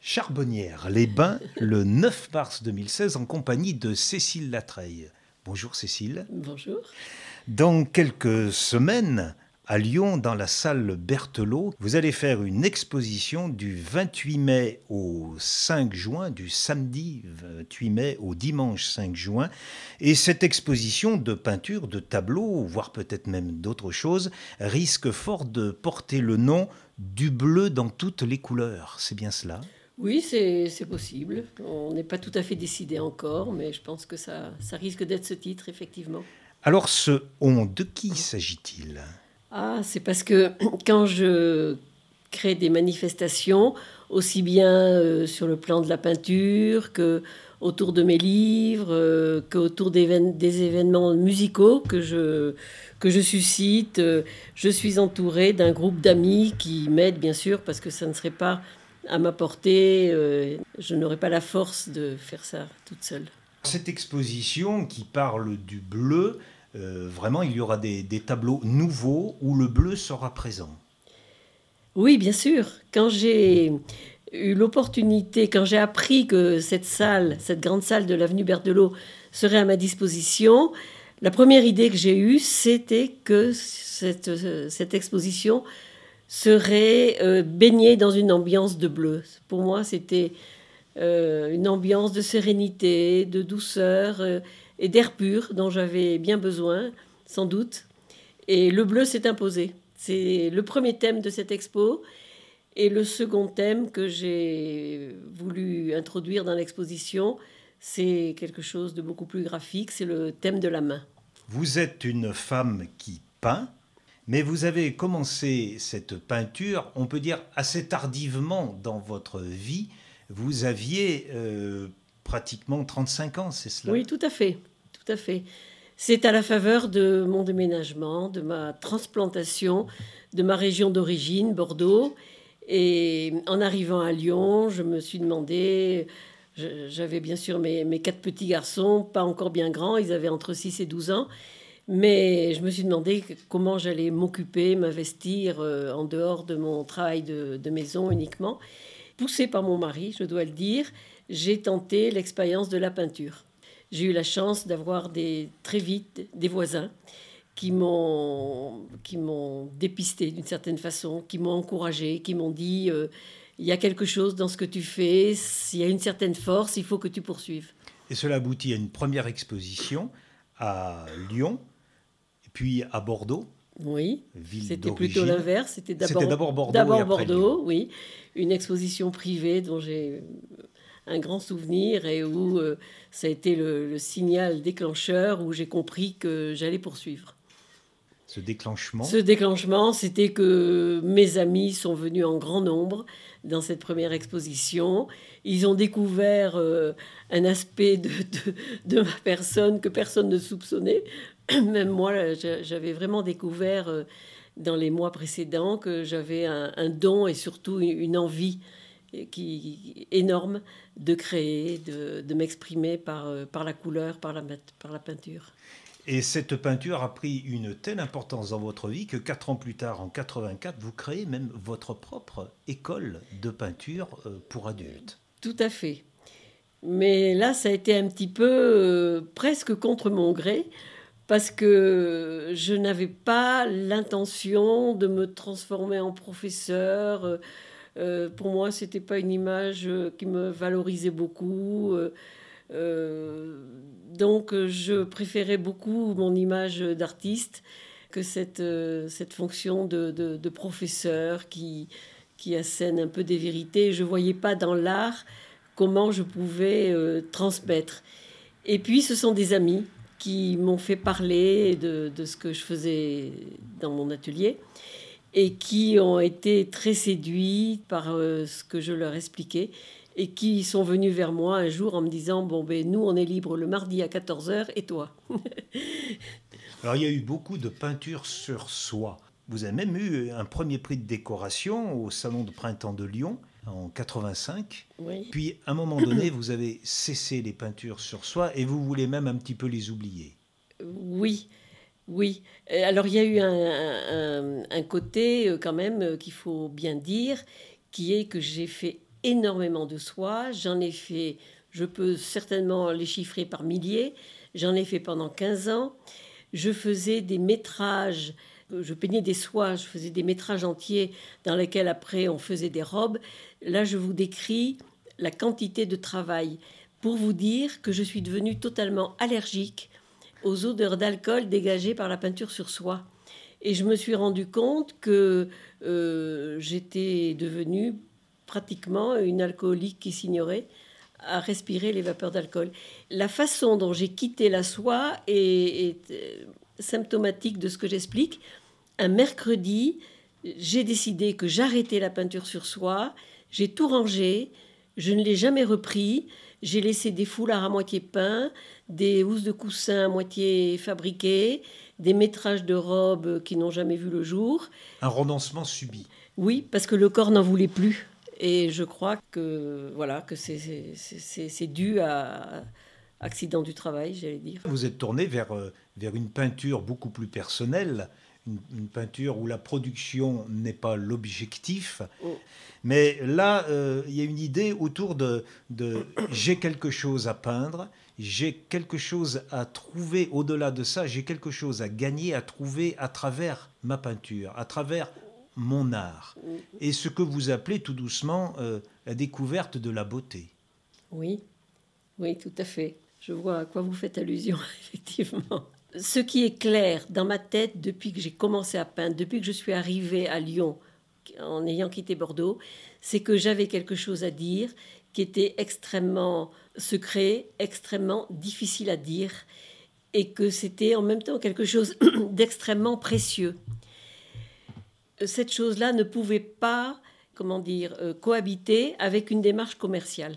Charbonnière, les Bains, le 9 mars 2016, en compagnie de Cécile Latreille. Bonjour Cécile. Bonjour. Dans quelques semaines, à Lyon, dans la salle Berthelot, vous allez faire une exposition du 28 mai au 5 juin, du samedi 28 mai au dimanche 5 juin. Et cette exposition de peinture, de tableaux, voire peut-être même d'autres choses, risque fort de porter le nom du bleu dans toutes les couleurs. C'est bien cela? Oui, c'est possible. On n'est pas tout à fait décidé encore, mais je pense que ça, ça risque d'être ce titre, effectivement. Alors, ce on, de qui s'agit-il? Ah, c'est parce que quand je crée des manifestations, aussi bien euh, sur le plan de la peinture que autour de mes livres, euh, qu'autour des, événements musicaux que je, que je suscite, euh, je suis entourée d'un groupe d'amis qui m'aident bien sûr parce que ça ne serait pas à ma portée, je n'aurais pas la force de faire ça toute seule. Cette exposition qui parle du bleu, euh, vraiment, il y aura des, tableaux nouveaux où le bleu sera présent. Oui, bien sûr. Quand j'ai eu l'opportunité, quand j'ai appris que cette salle, cette grande salle de l'avenue Berthelot serait à ma disposition, la première idée que j'ai eue, c'était que cette, cette, exposition serait euh, baignée dans une ambiance de bleu. Pour moi, c'était euh, une ambiance de sérénité, de douceur et d'air pur dont j'avais bien besoin, sans doute. Et le bleu s'est imposé. C'est le premier thème de cette expo. Et le second thème que j'ai voulu introduire dans l'exposition, c'est quelque chose de beaucoup plus graphique, c'est le thème de la main. Vous êtes une femme qui peint, mais vous avez commencé cette peinture, on peut dire, assez tardivement dans votre vie. Vous aviez euh, pratiquement 35 ans, c'est cela? Oui, tout à fait. Tout à fait. C'est à la faveur de mon déménagement, de ma transplantation, de ma région d'origine, Bordeaux. Et en arrivant à Lyon, je me suis demandé, j'avais bien sûr mes, mes, quatre petits garçons, pas encore bien grands, ils avaient entre 6 et 12 ans, mais je me suis demandé comment j'allais m'occuper, m'investir euh, en dehors de mon travail de, de maison uniquement. Poussée par mon mari, je dois le dire, j'ai tenté l'expérience de la peinture. J'ai eu la chance d'avoir très vite des voisins qui m'ont, qui m'ont dépisté d'une certaine façon, qui m'ont encouragé, qui m'ont dit euh, il y a quelque chose dans ce que tu fais, il y a une certaine force, il faut que tu poursuives. Et cela aboutit à une première exposition à Lyon, puis à Bordeaux. Oui, c'était plutôt l'inverse. C'était d'abord, Bordeaux. D'abord Bordeaux, oui. Une exposition privée dont j'ai un grand souvenir et où euh, ça a été le, signal déclencheur où j'ai compris que j'allais poursuivre. Ce déclenchement Ce déclenchement, c'était que mes amis sont venus en grand nombre dans cette première exposition. Ils ont découvert euh, un aspect de, ma personne que personne ne soupçonnait. Même moi, j'avais vraiment découvert euh, dans les mois précédents que j'avais un, don et surtout une envie qui énorme de créer, de, m'exprimer par, euh, par la couleur, par la peinture. Et cette peinture a pris une telle importance dans votre vie que quatre ans plus tard, en 84, vous créez même votre propre école de peinture euh, pour adultes. Tout à fait. Mais là, ça a été un petit peu euh, presque contre mon gré, parce que je n'avais pas l'intention de me transformer en professeur. Euh, pour moi, c'était pas une image qui me valorisait beaucoup. Donc, je préférais beaucoup mon image d'artiste que cette, cette fonction de, de, professeur qui, qui assène un peu des vérités. Je ne voyais pas dans l'art comment je pouvais transmettre. Et puis, ce sont des amis qui m'ont fait parler de, de, ce que je faisais dans mon atelier et qui ont été très séduits par euh, ce que je leur expliquais et qui sont venus vers moi un jour en me disant Bon, ben nous, on est libre le mardi à 14h et toi? Alors, il y a eu beaucoup de peintures sur soie. Vous avez même eu un premier prix de décoration au Salon de printemps de Lyon en 85. Oui. Puis, à un moment donné, vous avez cessé les peintures sur soie et vous voulez même un petit peu les oublier. Oui. Oui, alors il y a eu un, côté euh, quand même euh, qu'il faut bien dire, qui est que j'ai fait énormément de soie. J'en ai fait, je peux certainement les chiffrer par milliers. J'en ai fait pendant 15 ans. Je faisais des métrages, je peignais des soies, je faisais des métrages entiers dans lesquels après on faisait des robes. Là, je vous décris la quantité de travail pour vous dire que je suis devenue totalement allergique aux odeurs d'alcool dégagées par la peinture sur soie. Et je me suis rendu compte que euh, j'étais devenue pratiquement une alcoolique qui s'ignorait à respirer les vapeurs d'alcool. La façon dont j'ai quitté la soie est, euh, symptomatique de ce que j'explique. Un mercredi, j'ai décidé que j'arrêtais la peinture sur soie, j'ai tout rangé, je ne l'ai jamais repris, j'ai laissé des foulards à moitié peints, des housses de coussin à moitié fabriquées, des métrages de robes qui n'ont jamais vu le jour. Un renoncement subi. Oui, parce que le corps n'en voulait plus. Et je crois que voilà que c'est dû à accident du travail, j'allais dire. Vous êtes tourné vers, euh, vers une peinture beaucoup plus personnelle, une, peinture où la production n'est pas l'objectif. Oh. Mais là, euh, il y a une idée autour de, de j'ai quelque chose à peindre, j'ai quelque chose à trouver au-delà de ça, j'ai quelque chose à gagner, à trouver à travers ma peinture, à travers mon art. Et ce que vous appelez tout doucement euh, la découverte de la beauté. Oui, oui, tout à fait. Je vois à quoi vous faites allusion, effectivement. Ce qui est clair dans ma tête depuis que j'ai commencé à peindre, depuis que je suis arrivée à Lyon, en ayant quitté Bordeaux, c'est que j'avais quelque chose à dire qui était extrêmement secret, extrêmement difficile à dire, et que c'était en même temps quelque chose d'extrêmement précieux. Cette chose-là ne pouvait pas, comment dire, euh, cohabiter avec une démarche commerciale.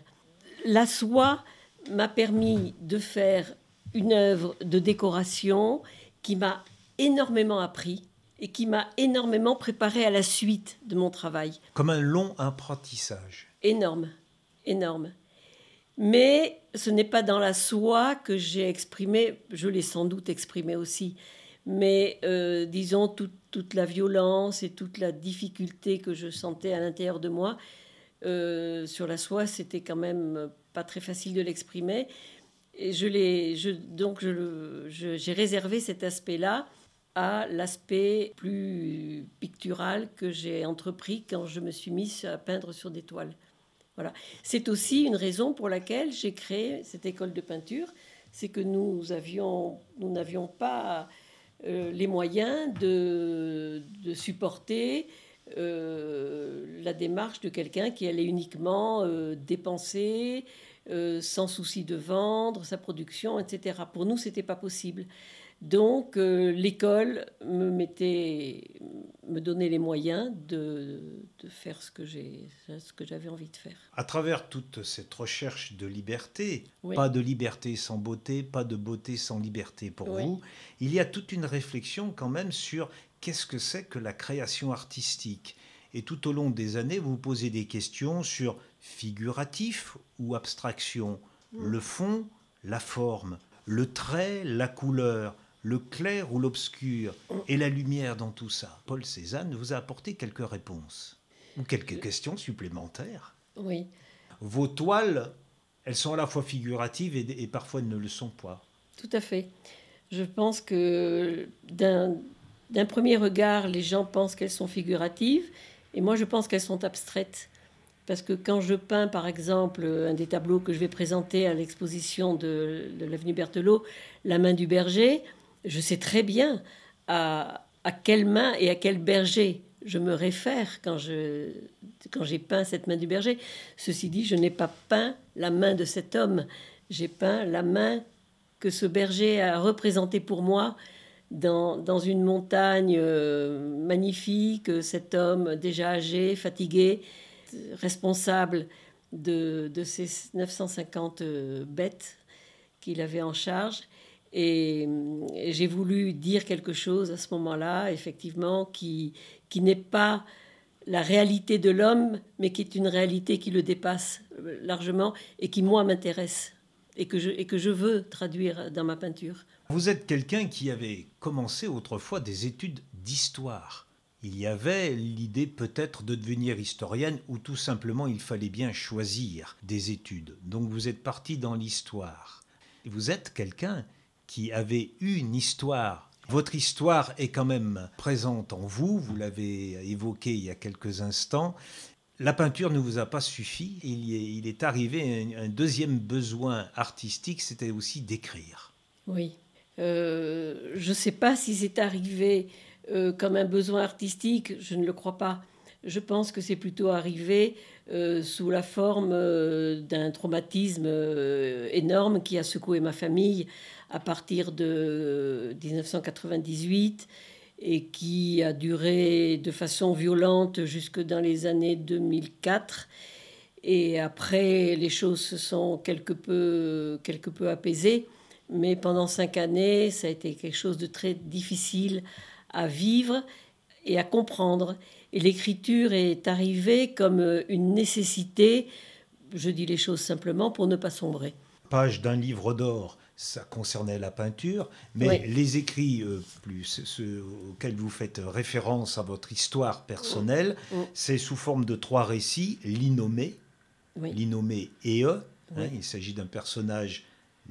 La soie m'a permis de faire une œuvre de décoration qui m'a énormément appris et qui m'a énormément préparé à la suite de mon travail. Comme un long apprentissage. Énorme, énorme. Mais ce n'est pas dans la soie que j'ai exprimé, je l'ai sans doute exprimé aussi, mais euh, disons toute la violence et toute la difficulté que je sentais à l'intérieur de moi. Euh, sur la soie, c'était quand même pas très facile de l'exprimer. Et je l'ai, je, donc je, j'ai réservé cet aspect-là à l'aspect plus pictural que j'ai entrepris quand je me suis mise à peindre sur des toiles. Voilà. C'est aussi une raison pour laquelle j'ai créé cette école de peinture, c'est que nous avions, nous n'avions pas les moyens de, supporter euh, la démarche de quelqu'un qui allait uniquement euh, dépenser sans souci de vendre sa production, etc. Pour nous, c'était pas possible. Donc euh, l'école me mettait, me donnait les moyens de, faire ce que j'avais envie de faire. À travers toute cette recherche de liberté, pas de liberté sans beauté, pas de beauté sans liberté pour vous, il y a toute une réflexion quand même sur qu'est-ce que c'est que la création artistique. Et tout au long des années, vous posez des questions sur figuratif ou abstraction, mm. le fond, la forme, le trait, la couleur le clair ou l'obscur et la lumière dans tout ça. Paul Cézanne vous a apporté quelques réponses ou quelques questions supplémentaires. Oui. Vos toiles, elles sont à la fois figuratives et, parfois ne le sont pas. Tout à fait. Je pense que d'un premier regard, les gens pensent qu'elles sont figuratives et moi je pense qu'elles sont abstraites. Parce que quand je peins, par exemple, un des tableaux que je vais présenter à l'exposition de, de l'avenue Berthelot, La main du berger, je sais très bien à, quelle main et à quel berger je me réfère quand je quand j'ai peint cette main du berger. Ceci dit, je n'ai pas peint la main de cet homme, j'ai peint la main que ce berger a représentée pour moi dans, dans une montagne euh, magnifique, cet homme déjà âgé, fatigué, responsable de, de ces 950 euh, bêtes qu'il avait en charge. Et, j'ai voulu dire quelque chose à ce moment-là, effectivement, qui, qui n'est pas la réalité de l'homme, mais qui est une réalité qui le dépasse euh, largement et qui, moi, m'intéresse et, et que je veux traduire dans ma peinture. Vous êtes quelqu'un qui avait commencé autrefois des études d'histoire. il y avait l'idée peut-être de devenir historienne ou tout simplement il fallait bien choisir des études. Donc vous êtes parti dans l'histoire. Vous êtes quelqu'un qui avait eu une histoire. Votre histoire est quand même présente en vous, vous l'avez évoqué il y a quelques instants. La peinture ne vous a pas suffi, il est, arrivé un, deuxième besoin artistique, c'était aussi d'écrire. Oui. Euh, je ne sais pas si c'est arrivé euh, comme un besoin artistique, je ne le crois pas. Je pense que c'est plutôt arrivé euh, sous la forme euh, d'un traumatisme énorme qui a secoué ma famille à partir de 1998 et qui a duré de façon violente jusque dans les années 2004. Et après, les choses se sont quelque peu, quelque peu apaisées. Mais pendant cinq années, ça a été quelque chose de très difficile à vivre et à comprendre. Et l'écriture est arrivée comme euh, une nécessité, je dis les choses simplement, pour ne pas sombrer. Page d'un livre d'or, ça concernait la peinture, mais les écrits euh, plus ceux auxquels vous faites référence à votre histoire personnelle, mm. Mm. c'est sous forme de trois récits, l'innommé, l'innommé et eux. Hein, il s'agit d'un personnage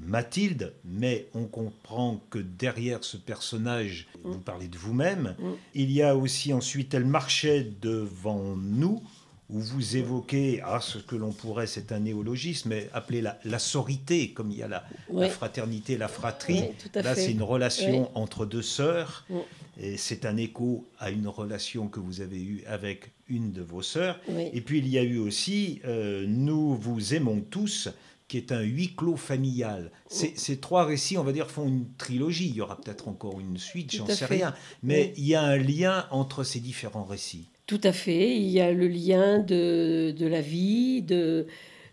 Mathilde, mais on comprend que derrière ce personnage, mm. vous parlez de vous-même, mm. il y a aussi ensuite Elle marchait devant nous, où vous évoquez ah, ce que l'on pourrait, c'est un néologisme, mais appeler la, la sorité, comme il y a la, la fraternité, la fratrie. Là, c'est une relation entre deux sœurs, mm. et c'est un écho à une relation que vous avez eue avec une de vos sœurs. Et puis, il y a eu aussi euh, Nous vous aimons tous, qui est un huis clos familial. Ces, trois récits, on va dire, font une trilogie. Il y aura peut-être encore une suite, j'en sais rien. Mais il y a un lien entre ces différents récits. Tout à fait. Il y a le lien de, de la vie, de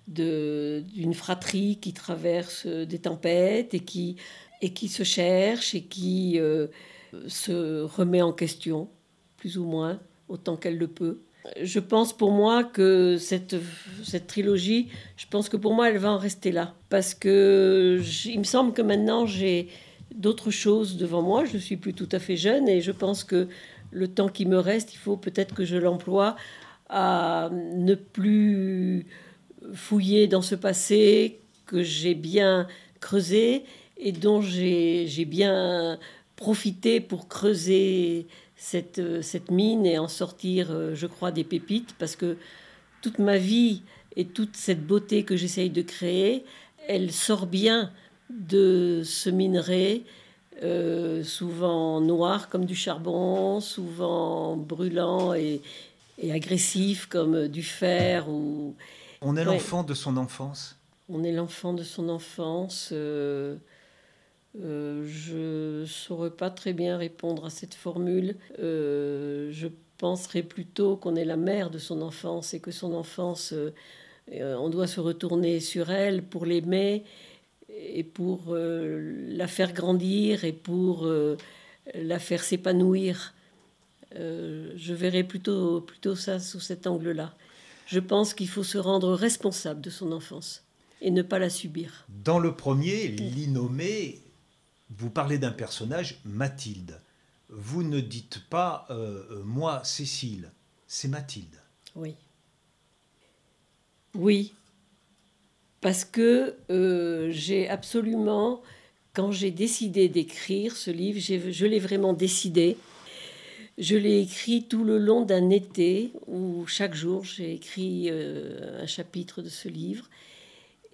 d'une fratrie qui traverse des tempêtes et qui, et qui se cherche et qui euh, se remet en question, plus ou moins, autant qu'elle le peut je pense pour moi que cette, cette trilogie, je pense que pour moi, elle va en rester là. Parce que il me semble que maintenant, j'ai d'autres choses devant moi. Je ne suis plus tout à fait jeune et je pense que le temps qui me reste, il faut peut-être que je l'emploie à ne plus fouiller dans ce passé que j'ai bien creusé et dont j'ai bien profité pour creuser cette, euh, cette mine et en sortir, euh, je crois, des pépites, parce que toute ma vie et toute cette beauté que j'essaye de créer, elle sort bien de ce minerai, euh, souvent noir comme du charbon, souvent brûlant et, et agressif comme du fer. Ou... On est l'enfant de son enfance? On est l'enfant de son enfance. Euh, je ne saurais pas très bien répondre à cette formule. Euh, je penserais plutôt qu'on est la mère de son enfance et que son enfance, euh, on doit se retourner sur elle pour l'aimer et pour la faire grandir et pour la faire s'épanouir. je verrais plutôt, plutôt ça sous cet angle-là. Je pense qu'il faut se rendre responsable de son enfance et ne pas la subir. Dans le premier, l'innommé vous parlez d'un personnage, Mathilde. Vous ne dites pas euh, euh, moi, Cécile, c'est Mathilde. Oui. Oui. Parce que euh, j'ai absolument, quand j'ai décidé d'écrire ce livre, je l'ai vraiment décidé. Je l'ai écrit tout le long d'un été où chaque jour j'ai écrit un chapitre de ce livre.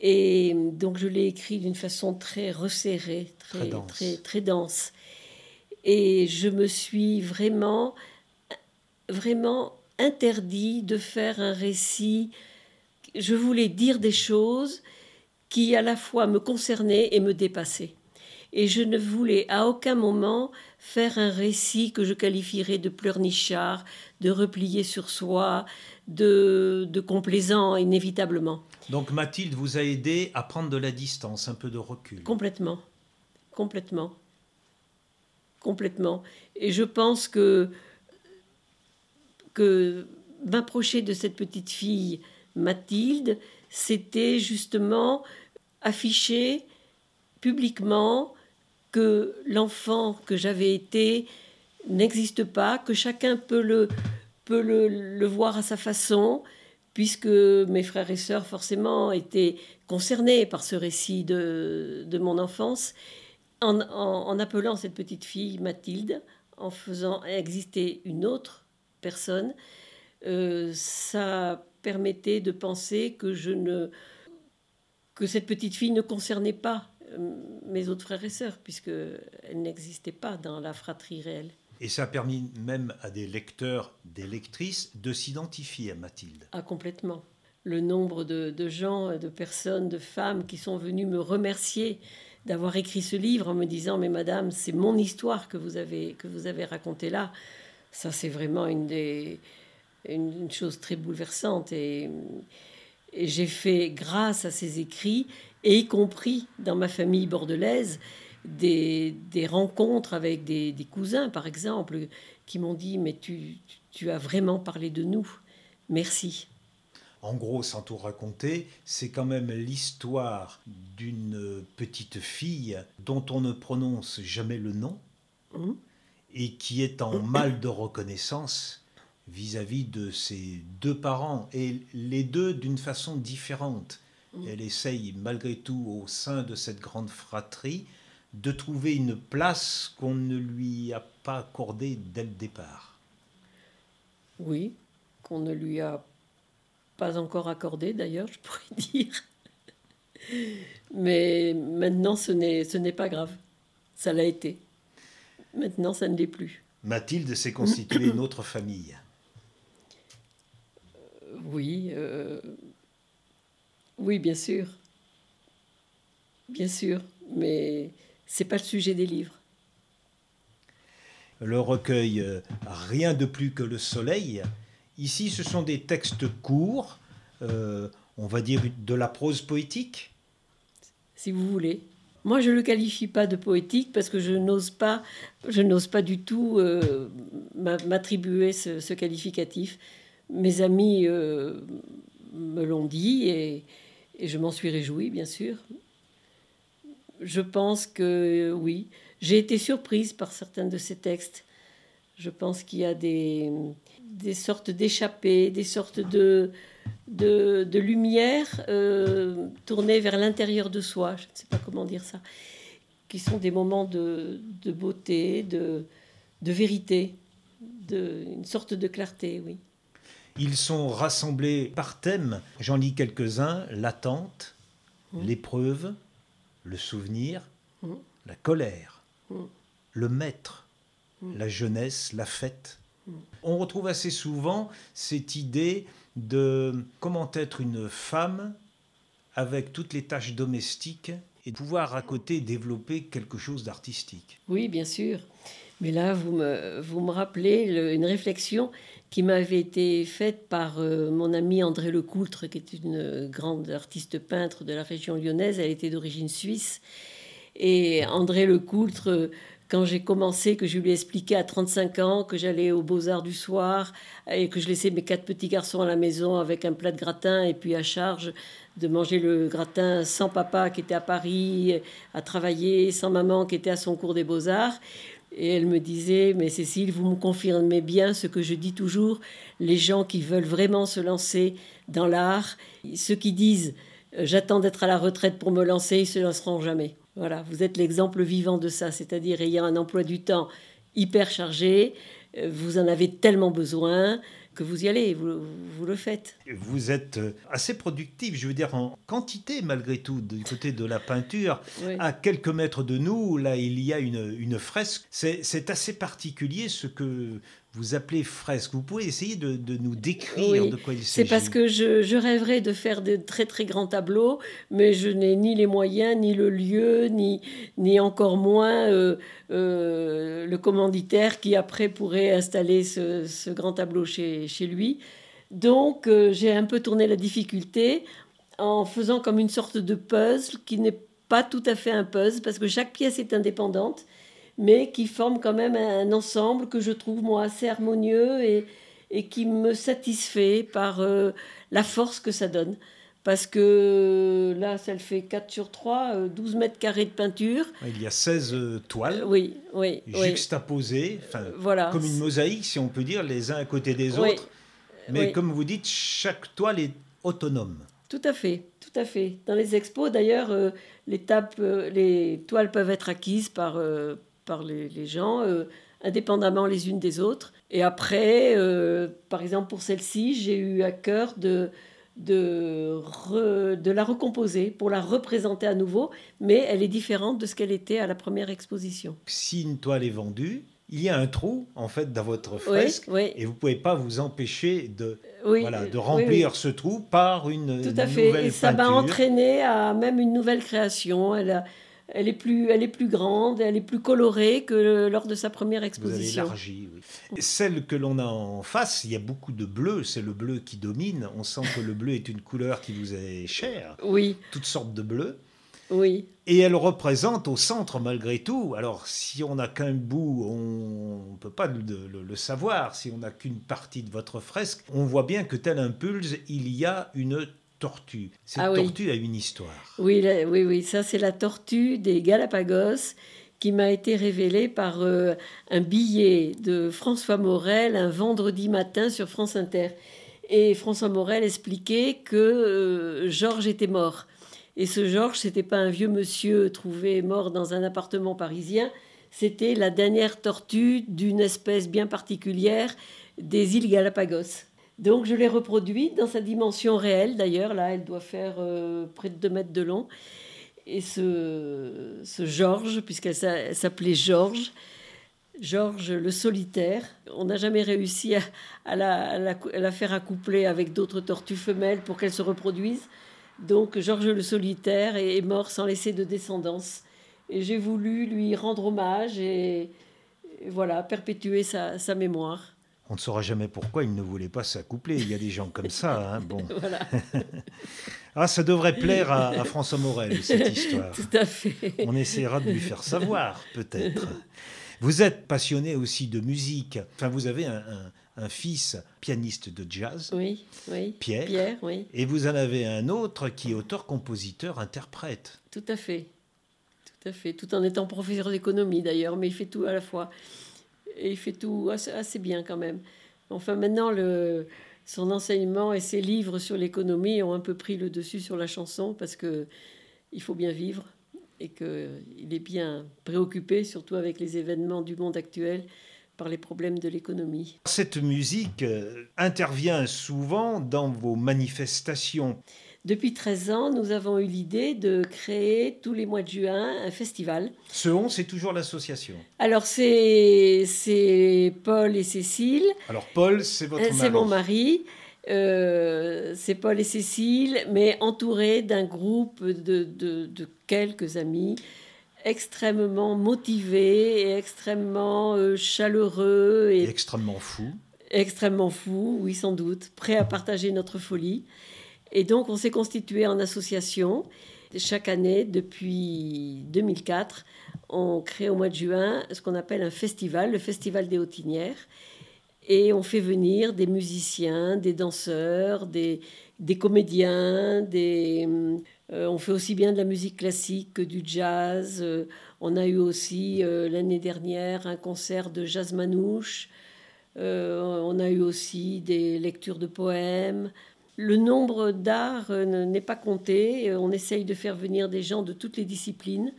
Et donc je l'ai écrit d'une façon très resserrée, très, très, très, dense. Et je me suis vraiment, vraiment interdit de faire un récit. Je voulais dire des choses qui à la fois me concernaient et me dépassaient. Et je ne voulais à aucun moment faire un récit que je qualifierais de pleurnichard, de replié sur soi, de, de complaisant inévitablement. Donc Mathilde vous a aidé à prendre de la distance, un peu de recul. Complètement, complètement, complètement. Et je pense que, que m'approcher de cette petite fille Mathilde, c'était justement afficher publiquement que l'enfant que j'avais été n'existe pas, que chacun peut le, peut le, voir à sa façon, puisque mes frères et sœurs forcément étaient concernés par ce récit de, mon enfance, en, appelant cette petite fille Mathilde, en faisant exister une autre personne, euh, ça permettait de penser que que cette petite fille ne concernait pas euh, mes autres frères et sœurs, puisqu'elle n'existait pas dans la fratrie réelle. Et ça a permis même à des lecteurs, des lectrices, de s'identifier à Mathilde. Ah, complètement. Le nombre de, gens, de personnes, de femmes qui sont venues me remercier d'avoir écrit ce livre en me disant Mais madame, c'est mon histoire que vous avez, que vous avez racontée là. Ça, c'est vraiment une, des, une, chose très bouleversante. Et, et j'ai fait, grâce à ces écrits, et y compris dans ma famille bordelaise, des, des rencontres avec des, des, cousins, par exemple, qui m'ont dit Mais tu, tu as vraiment parlé de nous. Merci. En gros, sans tout raconter, c'est quand même l'histoire d'une petite fille dont on ne prononce jamais le nom mmh. et qui est en mal de reconnaissance vis-à-vis -vis de ses deux parents, et les deux d'une façon différente. Mmh. Elle essaye malgré tout au sein de cette grande fratrie de trouver une place qu'on ne lui a pas accordée dès le départ. Oui, qu'on ne lui a pas encore accordée d'ailleurs, je pourrais dire. Mais maintenant, ce n'est, ce n'est pas grave. Ça l'a été. Maintenant, ça ne l'est plus. Mathilde s'est constituée une autre famille. Oui, euh, oui, bien sûr. Bien sûr, mais c'est pas le sujet des livres. Le recueil euh, Rien de plus que le soleil. Ici, ce sont des textes courts, euh, on va dire de la prose poétique. Si vous voulez. Moi, je ne le qualifie pas de poétique parce que je n'ose pas, je n'ose pas du tout euh, m'attribuer ce, qualificatif. Mes amis me l'ont dit et, et je m'en suis réjouie, bien sûr je pense que oui. J'ai été surprise par certains de ces textes. Je pense qu'il y a des, des sortes d'échappées, des sortes de, de, de lumière euh, tournées vers l'intérieur de soi. Je ne sais pas comment dire ça. Qui sont des moments de, de beauté, de, de vérité, de, une sorte de clarté, oui. Ils sont rassemblés par thème. J'en lis quelques-uns l'attente, mmh. l'épreuve, le souvenir, mm. la colère, mm. le maître, mm. la jeunesse, la fête. On retrouve assez souvent cette idée de comment être une femme avec toutes les tâches domestiques et pouvoir à côté développer quelque chose d'artistique. Oui, bien sûr. Mais là, vous me, vous me rappelez une réflexion qui m'avait été faite par euh, mon ami André Lecoultre, qui est une grande artiste peintre de la région lyonnaise. Elle était d'origine suisse. Et André Lecoultre, quand j'ai commencé, que je lui ai expliqué à 35 ans que j'allais aux Beaux-Arts du soir et que je laissais mes quatre petits garçons à la maison avec un plat de gratin et puis à charge de manger le gratin sans papa qui était à Paris à travailler, sans maman qui était à son cours des Beaux-Arts. Et elle me disait, mais Cécile, vous me confirmez bien ce que je dis toujours, les gens qui veulent vraiment se lancer dans l'art, ceux qui disent, euh, j'attends d'être à la retraite pour me lancer, ils se lanceront jamais. Voilà, vous êtes l'exemple vivant de ça, c'est-à-dire ayant un emploi du temps hyper chargé, euh, vous en avez tellement besoin, que vous y allez, vous, vous, le faites. Vous êtes euh, assez productif, je veux dire en quantité malgré tout, du côté de la peinture. À quelques mètres de nous, là, il y a une, une fresque. C'est assez particulier ce que vous appelez fresque. Vous pouvez essayer de, nous décrire de quoi il s'agit. C'est parce que je, rêverais de faire de très très grands tableaux, mais je n'ai ni les moyens, ni le lieu, ni, ni encore moins euh, euh, le commanditaire qui après pourrait installer ce, grand tableau chez, chez lui. Donc euh, j'ai un peu tourné la difficulté en faisant comme une sorte de puzzle qui n'est pas tout à fait un puzzle parce que chaque pièce est indépendante mais qui forment quand même un ensemble que je trouve moi assez harmonieux et, et qui me satisfait par euh, la force que ça donne. parce que là, ça le fait 4 sur 3, 12 mètres carrés de peinture. Il y a 16 toiles oui, oui, juxtaposées, voilà. comme une mosaïque, si on peut dire, les uns à côté des autres. Mais comme vous dites, chaque toile est autonome. Tout à fait, tout à fait. Dans les expos, d'ailleurs, les, les toiles peuvent être acquises par, par les, les gens indépendamment les unes des autres. Et après, euh, par exemple pour celle-ci, j'ai eu à cœur de, de, de la recomposer pour la représenter à nouveau, mais elle est différente de ce qu'elle était à la première exposition. Si une toile est vendue, il y a un trou en fait dans votre fresque et vous pouvez pas vous empêcher de voilà, de remplir ce trou par une tout à fait. et ça m'a entraîné à même une nouvelle création. Elle a, elle est plus, elle est plus grande, elle est plus colorée que lors de sa première exposition. Vous avez élargi, oui. Celle que l'on a en face, il y a beaucoup de bleu, c'est le bleu qui domine. On sent que le bleu est une couleur qui vous est chère. Oui. Toutes sortes de bleus. Oui. Et elle représente au centre malgré tout. Alors si on n'a qu'un bout, on ne peut pas le, le savoir. Si on n'a qu'une partie de votre fresque, on voit bien que tel impulse, il y a une tortue. Cette ah tortue a une histoire. Oui, oui, oui, ça c'est la tortue des Galapagos qui m'a été révélée par euh, un billet de François Morel un vendredi matin sur France Inter. Et François Morel expliquait que euh, Georges était mort. Et ce Georges, c'était pas un vieux monsieur trouvé mort dans un appartement parisien, c'était la dernière tortue d'une espèce bien particulière des îles Galapagos. Donc je l'ai reproduite dans sa dimension réelle d'ailleurs. Là, elle doit faire euh, près de 2 mètres de long. Et ce, ce Georges, puisqu'elle s'appelait Georges, Georges le solitaire, on n'a jamais réussi à, la, faire accoupler avec d'autres tortues femelles pour qu'elle se reproduise. Donc Georges le solitaire est, mort sans laisser de descendance. Et j'ai voulu lui rendre hommage et, voilà, perpétuer sa mémoire. On ne saura jamais pourquoi il ne voulait pas s'accoupler. Il y a des gens comme ça. Hein, bon. ah, ça devrait plaire à, François Morel, cette histoire. Tout à fait. On essaiera de lui faire savoir, peut-être. Vous êtes passionné aussi de musique. Enfin, vous avez un, fils pianiste de jazz. Oui, oui. Pierre. Pierre, oui. Et vous en avez un autre qui est auteur, compositeur, interprète. Tout à fait. Tout à fait. Tout en étant professeur d'économie d'ailleurs, mais il fait tout à la fois et il fait tout assez, bien quand même. Enfin, maintenant, son enseignement et ses livres sur l'économie ont un peu pris le dessus sur la chanson parce que il faut bien vivre et qu'il est bien préoccupé, surtout avec les événements du monde actuel, par les problèmes de l'économie. Cette musique euh, intervient souvent dans vos manifestations. Depuis 13 ans, nous avons eu l'idée de créer tous les mois de juin un festival. Ce on, c'est toujours l'association Alors, c'est Paul et Cécile. Alors, Paul, c'est votre mari C'est mon mari. Euh, c'est Paul et Cécile, mais entouré d'un groupe de, de, quelques amis extrêmement motivés et extrêmement euh, chaleureux. Et, et extrêmement fous. Extrêmement fous, oui, sans doute, prêts à partager notre folie. Et donc, on s'est constitué en association. Chaque année, depuis 2004, on crée au mois de juin ce qu'on appelle un festival, le Festival des Hautinières. Et on fait venir des musiciens, des danseurs, des, des comédiens, euh, on fait aussi bien de la musique classique que du jazz. Euh, on a eu aussi euh, l'année dernière un concert de jazz manouche. on a eu aussi des lectures de poèmes. Le nombre d'arts euh, n'est pas compté. On essaye de faire venir des gens de toutes les disciplines.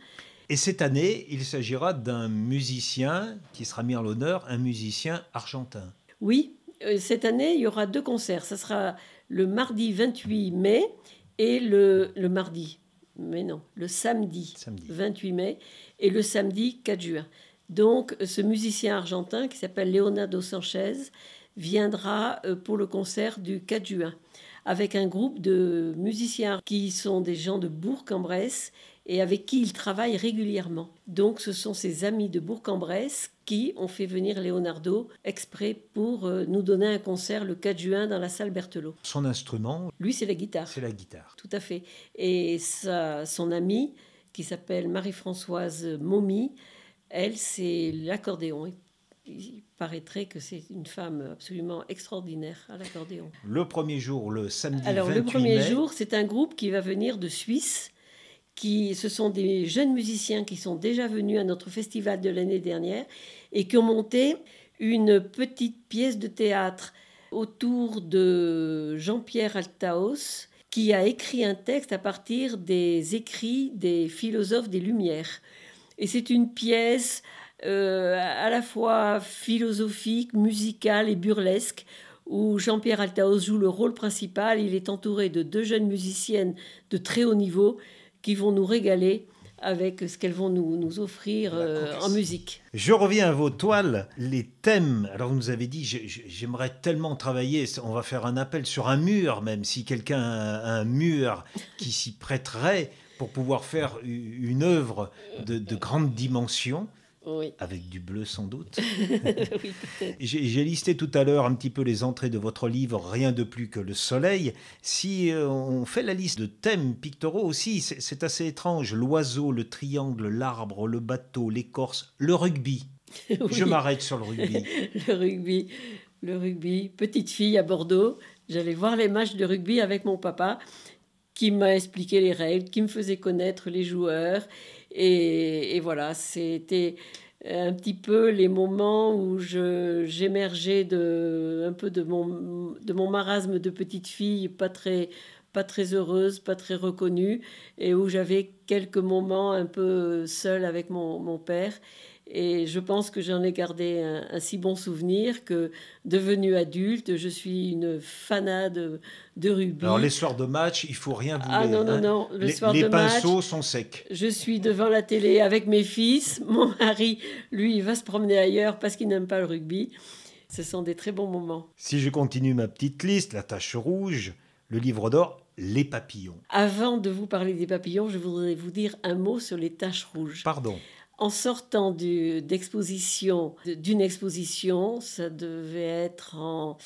Et cette année, il s'agira d'un musicien qui sera mis en l'honneur, un musicien argentin. Oui, euh, cette année, il y aura deux concerts. Ce sera le mardi 28 mai et le, le mardi, mais non, le samedi, samedi 28 mai et le samedi 4 juin. Donc, ce musicien argentin qui s'appelle Leonardo Sanchez viendra euh, pour le concert du 4 juin avec un groupe de musiciens qui sont des gens de Bourg-en-Bresse et avec qui il travaille régulièrement. Donc ce sont ses amis de Bourg-en-Bresse qui ont fait venir Leonardo exprès pour euh, nous donner un concert le 4 juin dans la salle Berthelot. Son instrument Lui, c'est la guitare. C'est la guitare. Tout à fait. Et sa, son amie, qui s'appelle Marie-Françoise Momy, elle, c'est l'accordéon. Il paraîtrait que c'est une femme absolument extraordinaire à l'accordéon. Le premier jour, le samedi Alors 28 le premier mai, jour, c'est un groupe qui va venir de Suisse. Qui, ce sont des jeunes musiciens qui sont déjà venus à notre festival de l'année dernière et qui ont monté une petite pièce de théâtre autour de Jean-Pierre Altaos, qui a écrit un texte à partir des écrits des philosophes des Lumières. Et c'est une pièce euh, à la fois philosophique, musicale et burlesque, où Jean-Pierre Altaos joue le rôle principal. Il est entouré de deux jeunes musiciennes de très haut niveau qui vont nous régaler avec ce qu'elles vont nous, nous offrir euh, en musique. Je reviens à vos toiles, les thèmes. Alors vous nous avez dit, j'ai- j'ai- j'aimerais tellement travailler, on va faire un appel sur un mur même, si quelqu'un a un mur qui s'y prêterait pour pouvoir faire une œuvre de, de grande dimension, Oui, avec du bleu sans doute. oui. J'ai listé tout à l'heure un petit peu les entrées de votre livre Rien de plus que le soleil. Si euh, on fait la liste de thèmes pictoraux aussi, c'est assez étrange. L'oiseau, le triangle, l'arbre, le bateau, l'écorce, le rugby. Je m'arrête sur le rugby. le rugby, le rugby. Petite fille à Bordeaux, j'allais voir les matchs de rugby avec mon papa, qui m'a expliqué les règles, qui me faisait connaître les joueurs. Et, voilà, c'était un petit peu les moments où j'émergeais de, un peu de mon, de mon marasme de petite fille, pas très, pas très heureuse, pas très reconnue, et où j'avais quelques moments un peu seule avec mon, mon père. Et je pense que j'en ai gardé un, un si bon souvenir que, devenue adulte, je suis une fanade de rugby. Alors les soirs de match, il faut rien bouler. ah non, non, hein. non, le les soir les de match, pinceaux sont secs. je suis devant la télé avec mes fils. Mon mari, lui, il va se promener ailleurs parce qu'il n'aime pas le rugby. Ce sont des très bons moments. Si je continue ma petite liste, la tache rouge, le livre d'or, les papillons. Avant de vous parler des papillons, je voudrais vous dire un mot sur les taches rouges. Pardon. En sortant d'exposition, de- d'une exposition, ça devait être en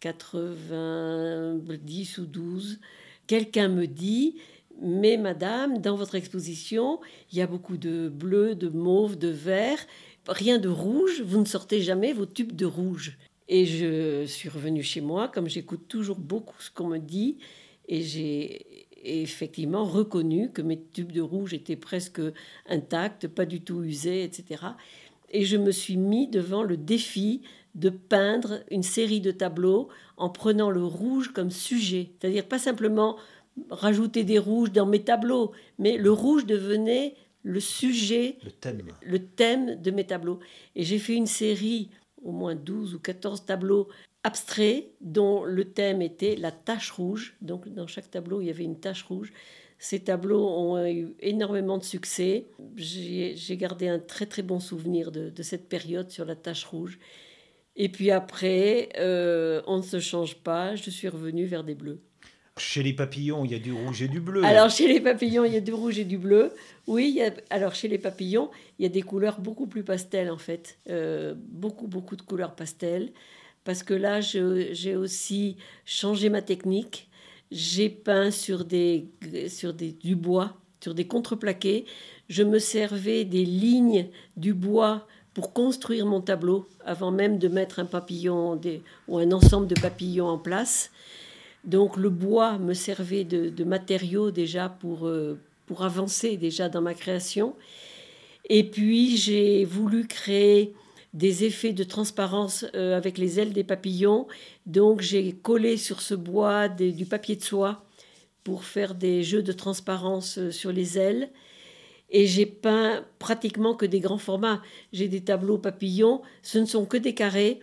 90 ou 12, quelqu'un me dit Mais madame, dans votre exposition, il y a beaucoup de bleu, de mauve, de vert, rien de rouge, vous ne sortez jamais vos tubes de rouge. Et je suis revenue chez moi, comme j'écoute toujours beaucoup ce qu'on me dit, et j'ai effectivement reconnu que mes tubes de rouge étaient presque intacts, pas du tout usés, etc. Et je me suis mis devant le défi de peindre une série de tableaux en prenant le rouge comme sujet. C'est-à-dire pas simplement rajouter des rouges dans mes tableaux, mais le rouge devenait le sujet Le thème. le thème de mes tableaux. Et j'ai fait une série, au moins 12 ou 14 tableaux abstraits, dont le thème était la tache rouge. Donc dans chaque tableau, il y avait une tache rouge. Ces tableaux ont eu énormément de succès. J'ai j'ai gardé un très très bon souvenir de, de cette période sur la tache rouge. Et puis après, euh, on ne se change pas, je suis revenue vers des bleus. Chez les papillons, il y a du rouge et du bleu. Alors chez les papillons, il y a du rouge et du bleu. Oui, il y a- alors chez les papillons, il y a des couleurs beaucoup plus pastel en fait. Euh, beaucoup, beaucoup de couleurs pastel. Parce que là, j'ai aussi changé ma technique. J'ai peint sur, des, sur des, du bois, sur des contreplaqués. Je me servais des lignes du bois pour construire mon tableau avant même de mettre un papillon ou un ensemble de papillons en place. Donc le bois me servait de, de matériau déjà pour, euh, pour avancer déjà dans ma création. Et puis j'ai voulu créer des effets de transparence euh, avec les ailes des papillons. Donc j'ai collé sur ce bois du papier de soie pour faire des jeux de transparence euh, sur les ailes. Et j'ai peint pratiquement que des grands formats. J'ai des tableaux papillons, ce ne sont que des carrés,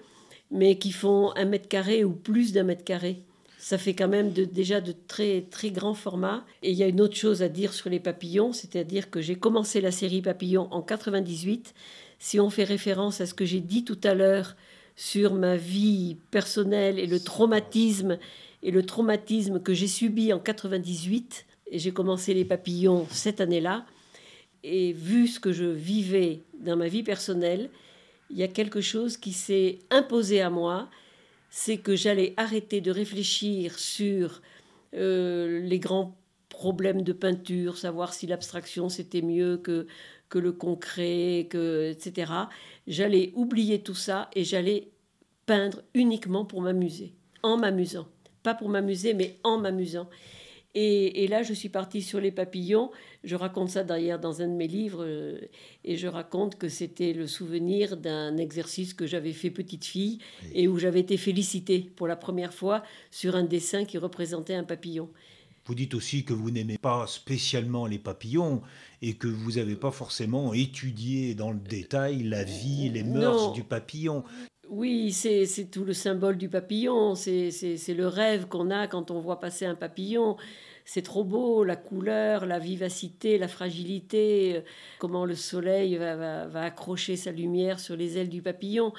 mais qui font un mètre carré ou plus d'un mètre carré. Ça fait quand même déjà de très, très grands formats. Et il y a une autre chose à dire sur les papillons, c'est-à-dire que j'ai commencé la série Papillons en 98. Si on fait référence à ce que j'ai dit tout à l'heure sur ma vie personnelle et le traumatisme et le traumatisme que j'ai subi en 98, et j'ai commencé les papillons cette année-là, et vu ce que je vivais dans ma vie personnelle, il y a quelque chose qui s'est imposé à moi, c'est que j'allais arrêter de réfléchir sur euh, les grands problèmes de peinture, savoir si l'abstraction c'était mieux que, que le concret, que, etc. J'allais oublier tout ça et j'allais peindre uniquement pour m'amuser, en m'amusant. Pas pour m'amuser, mais en m'amusant. Et, là, je suis partie sur les papillons. Je raconte ça d'ailleurs dans un de mes livres. Euh, et je raconte que c'était le souvenir d'un exercice que j'avais fait petite fille et où j'avais été félicitée pour la première fois sur un dessin qui représentait un papillon. Vous dites aussi que vous n'aimez pas spécialement les papillons et que vous n'avez pas forcément étudié dans le détail la vie, les mœurs du papillon. Oui, c'est tout le symbole du papillon, c'est le rêve qu'on a quand on voit passer un papillon. C'est trop beau, la couleur, la vivacité, la fragilité, euh, comment le soleil va, accrocher sa lumière sur les ailes du papillon.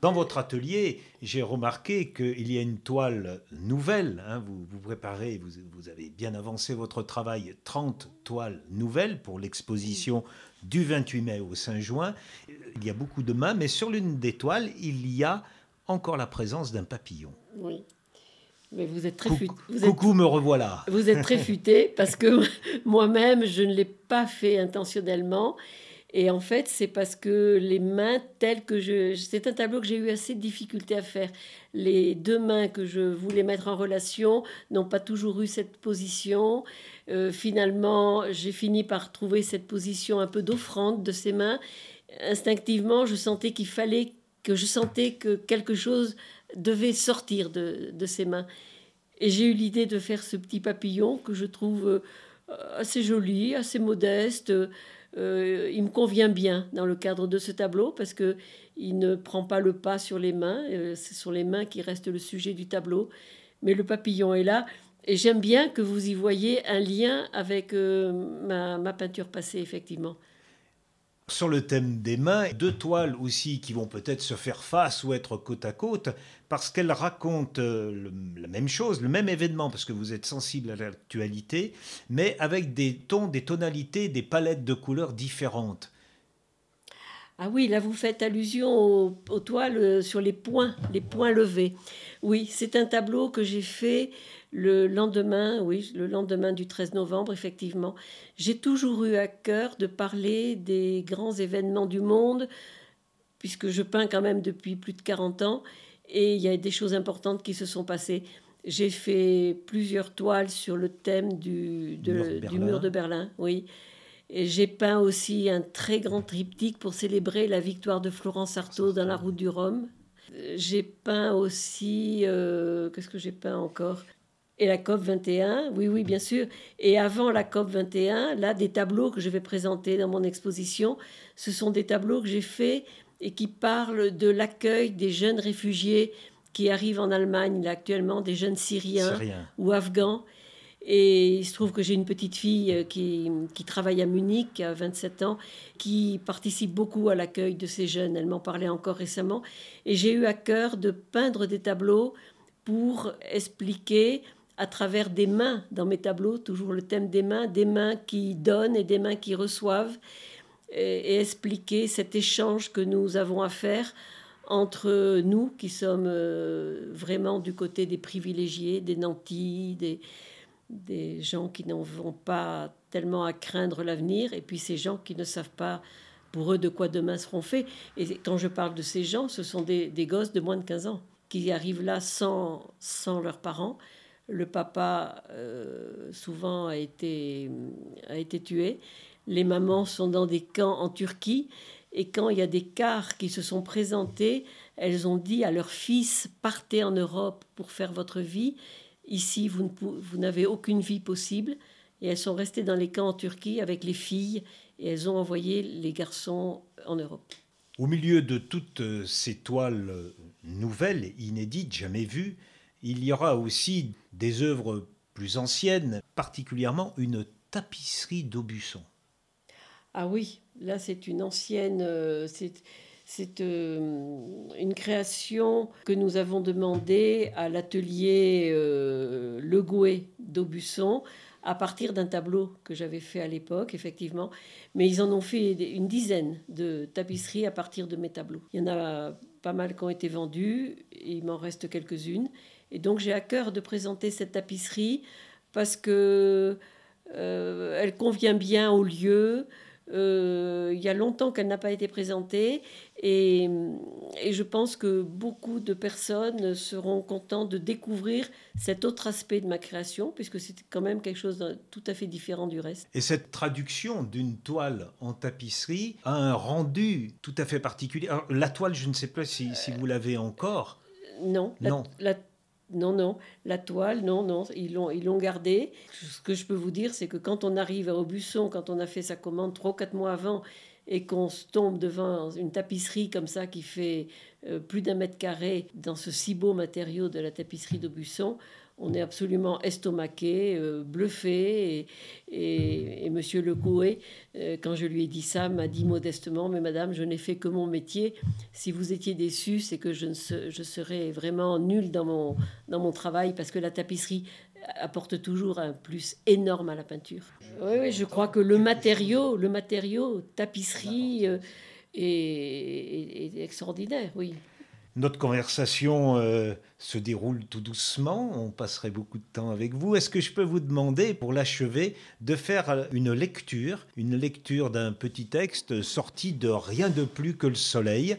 Dans votre atelier, j'ai remarqué qu'il y a une toile nouvelle. Hein. vous, vous préparez, vous, vous, avez bien avancé votre travail, 30 toiles nouvelles pour l'exposition du 28 mai au 5 juin. Il y a beaucoup de mains, mais sur l'une des toiles, il y a encore la présence d'un papillon. Oui. Mais vous êtes très futé. Coucou, me revoilà. Vous êtes très futé parce que moi-même, je ne l'ai pas fait intentionnellement. Et en fait, c'est parce que les mains telles que je... C'est un tableau que j'ai eu assez de difficultés à faire. Les deux mains que je voulais mettre en relation n'ont pas toujours eu cette position. Euh, finalement, j'ai fini par trouver cette position un peu d'offrande de ces mains. Instinctivement, je sentais qu'il fallait que je sentais que quelque chose devait sortir de, de ses mains. Et j'ai eu l'idée de faire ce petit papillon que je trouve euh, assez joli, assez modeste. Euh, il me convient bien dans le cadre de ce tableau parce que il ne prend pas le pas sur les mains. Euh, c'est sur les mains qui reste le sujet du tableau. Mais le papillon est là. Et j'aime bien que vous y voyez un lien avec ma, ma peinture passée, effectivement sur le thème des mains, deux toiles aussi qui vont peut-être se faire face ou être côte à côte, parce qu'elles racontent euh, la même chose, le même événement, parce que vous êtes sensible à l'actualité, mais avec des tons, des tonalités, des palettes de couleurs différentes. Ah oui, là vous faites allusion aux, toiles sur les points, les points levés. Oui, c'est un tableau que j'ai fait le lendemain, oui, le lendemain du 13 novembre, effectivement. J'ai toujours eu à cœur de parler des grands événements du monde, puisque je peins quand même depuis plus de 40 ans, et il y a des choses importantes qui se sont passées. J'ai fait plusieurs toiles sur le thème du, du mur de Berlin, oui. Et j'ai peint aussi un très grand triptyque pour célébrer la victoire de Florence Artaud dans la route du Rhum. J'ai peint aussi, euh, qu'est-ce que j'ai peint encore? Et la COP 21, oui, oui, bien sûr. Et avant la COP 21, là, des tableaux que je vais présenter dans mon exposition, ce sont des tableaux que j'ai faits et qui parlent de l'accueil des jeunes réfugiés qui arrivent en Allemagne actuellement, des jeunes Syriens. ou Afghans et il se trouve que j'ai une petite fille euh, qui, qui, travaille à Munich, à 27 ans, qui participe beaucoup à l'accueil de ces jeunes. Elle m'en parlait encore récemment. Et j'ai eu à cœur de peindre des tableaux pour expliquer à travers des mains dans mes tableaux, toujours le thème des mains, des mains qui donnent et des mains qui reçoivent, et, expliquer cet échange que nous avons à faire entre nous qui sommes euh, vraiment du côté des privilégiés, des nantis, des, des gens qui n'en vont pas tellement à craindre l'avenir, et puis ces gens qui ne savent pas pour eux de quoi demain seront faits. Et quand je parle de ces gens, ce sont des, gosses de moins de 15 ans qui arrivent là sans, sans leurs parents. Le papa, euh, souvent, a été, a été tué. Les mamans sont dans des camps en Turquie. Et quand il y a des cars qui se sont présentés, elles ont dit à leurs fils, partez en Europe pour faire votre vie. Ici, vous, n'avez aucune vie possible. Et elles sont restées dans les camps en Turquie avec les filles et elles ont envoyé les garçons en Europe. Au milieu de toutes ces toiles nouvelles, inédites, jamais vues, il y aura aussi des œuvres plus anciennes, particulièrement une tapisserie d'Aubusson. Ah oui, là c'est une ancienne, euh, c'est euh, une création que nous avons demandée à l'atelier euh, Le Gouet d'Aubusson à partir d'un tableau que j'avais fait à l'époque, effectivement. Mais ils en ont fait une dizaine de tapisseries à partir de mes tableaux. Il y en a pas mal qui ont été vendus, il m'en reste quelques-unes. Et donc j'ai à cœur de présenter cette tapisserie parce que euh, elle convient bien au lieu. Euh, il y a longtemps qu'elle n'a pas été présentée et, et, je pense que beaucoup de personnes seront contentes de découvrir cet autre aspect de ma création puisque c'est quand même quelque chose de tout à fait différent du reste. Et cette traduction d'une toile en tapisserie a un rendu tout à fait particulier. Alors, la toile, je ne sais pas si, si vous l'avez encore. Non, non. La, non, non, la toile, non, non, ils l'ont, ils l'ont gardée. Ce que je peux vous dire, c'est que quand on arrive à Aubusson, quand on a fait sa commande trois quatre mois avant, et qu'on se tombe devant une tapisserie comme ça qui fait euh, plus d'un mètre carré dans ce si beau matériau de la tapisserie d'Aubusson, on est absolument estomaqué, euh, bluffé. Et, Monsieur Le euh, quand je lui ai dit ça, m'a dit modestement Mais madame, je n'ai fait que mon métier. Si vous étiez déçue, c'est que je, ne serais vraiment nulle dans mon, dans mon travail parce que la tapisserie apporte toujours un plus énorme à la peinture. Oui, je crois que le matériau, le matériau, tapisserie, euh, est extraordinaire, oui. Notre conversation euh, se déroule tout doucement, on passerait beaucoup de temps avec vous. Est-ce que je peux vous demander, pour l'achever, de faire une lecture, une lecture d'un petit texte sorti de Rien de plus que le soleil?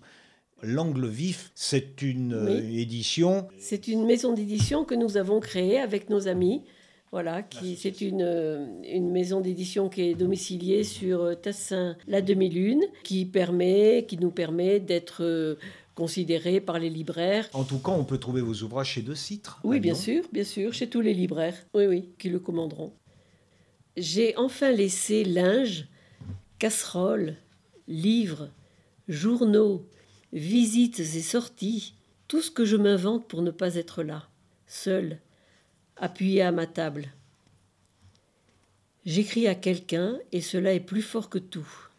L'angle vif, c'est une Oui. euh, édition. C'est une maison d'édition que nous avons créée avec nos amis. Voilà, qui, c'est une, euh, une maison d'édition qui est domiciliée sur euh, Tassin la demi-lune, qui, permet, qui nous permet d'être considérés par les libraires. En tout cas, on peut trouver vos ouvrages chez De Citre. à Oui, bien sûr, bien sûr, chez tous les libraires. Oui, oui, qui le commanderont. J'ai enfin laissé linge, casseroles, livres, journaux, visites et sorties, tout ce que je m'invente pour ne pas être là, seul, appuyé à ma table. J'écris à quelqu'un et cela est plus fort que tout.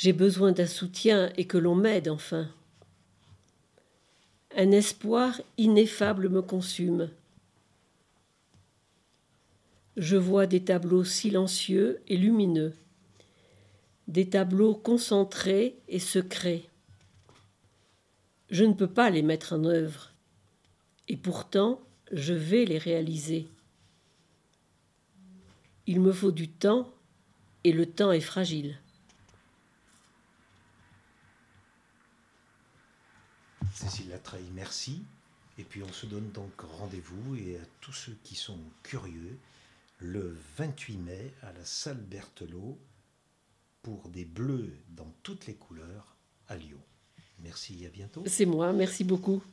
J'ai besoin d'un soutien et que l'on m'aide enfin. Un espoir ineffable me consume. Je vois des tableaux silencieux et lumineux, des tableaux concentrés et secrets. Je ne peux pas les mettre en œuvre, et pourtant je vais les réaliser. Il me faut du temps, et le temps est fragile. Cécile Latreille, merci. Et puis on se donne donc rendez-vous et à tous ceux qui sont curieux, le 28 mai à la salle Berthelot pour des bleus dans toutes les couleurs à Lyon. Merci, à bientôt. C'est moi, merci beaucoup.